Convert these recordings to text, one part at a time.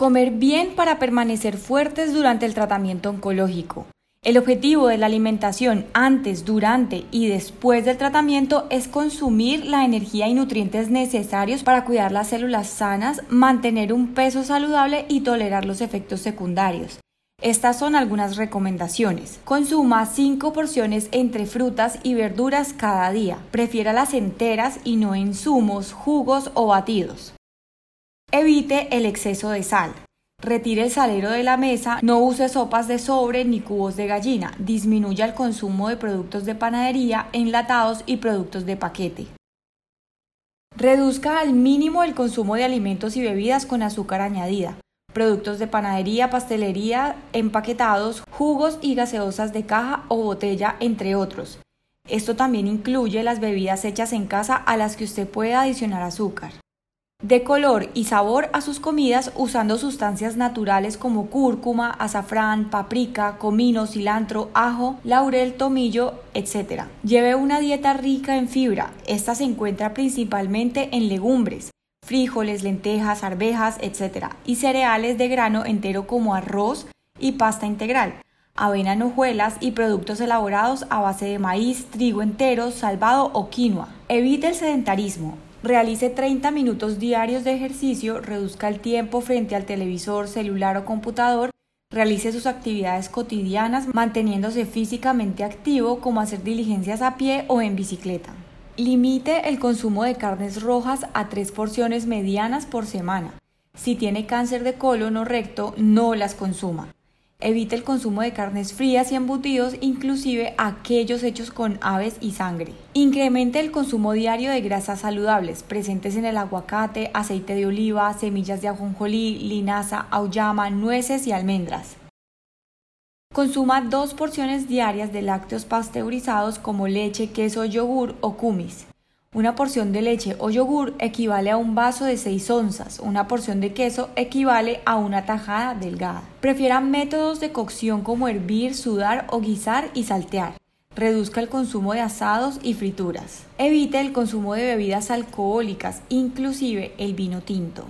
Comer bien para permanecer fuertes durante el tratamiento oncológico. El objetivo de la alimentación antes, durante y después del tratamiento es consumir la energía y nutrientes necesarios para cuidar las células sanas, mantener un peso saludable y tolerar los efectos secundarios. Estas son algunas recomendaciones. Consuma 5 porciones entre frutas y verduras cada día. Prefiera las enteras y no en zumos, jugos o batidos. Evite el exceso de sal. Retire el salero de la mesa, no use sopas de sobre ni cubos de gallina, disminuya el consumo de productos de panadería, enlatados y productos de paquete. Reduzca al mínimo el consumo de alimentos y bebidas con azúcar añadida, productos de panadería, pastelería, empaquetados, jugos y gaseosas de caja o botella, entre otros. Esto también incluye las bebidas hechas en casa a las que usted puede adicionar azúcar de color y sabor a sus comidas usando sustancias naturales como cúrcuma, azafrán, paprika, comino, cilantro, ajo, laurel, tomillo, etc. Lleve una dieta rica en fibra. Esta se encuentra principalmente en legumbres, frijoles, lentejas, arvejas, etc. y cereales de grano entero como arroz y pasta integral avena en hojuelas y productos elaborados a base de maíz, trigo entero, salvado o quinoa. Evite el sedentarismo. Realice 30 minutos diarios de ejercicio, reduzca el tiempo frente al televisor, celular o computador, realice sus actividades cotidianas manteniéndose físicamente activo como hacer diligencias a pie o en bicicleta. Limite el consumo de carnes rojas a tres porciones medianas por semana. Si tiene cáncer de colon o recto, no las consuma. Evite el consumo de carnes frías y embutidos, inclusive aquellos hechos con aves y sangre. Incremente el consumo diario de grasas saludables presentes en el aguacate, aceite de oliva, semillas de ajonjolí, linaza, auyama, nueces y almendras. Consuma dos porciones diarias de lácteos pasteurizados como leche, queso, yogur o kumis. Una porción de leche o yogur equivale a un vaso de 6 onzas. Una porción de queso equivale a una tajada delgada. Prefiera métodos de cocción como hervir, sudar o guisar y saltear. Reduzca el consumo de asados y frituras. Evite el consumo de bebidas alcohólicas, inclusive el vino tinto.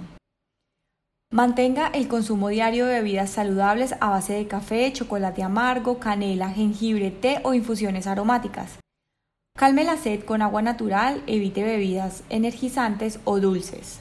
Mantenga el consumo diario de bebidas saludables a base de café, chocolate amargo, canela, jengibre, té o infusiones aromáticas. Calme la sed con agua natural, evite bebidas energizantes o dulces.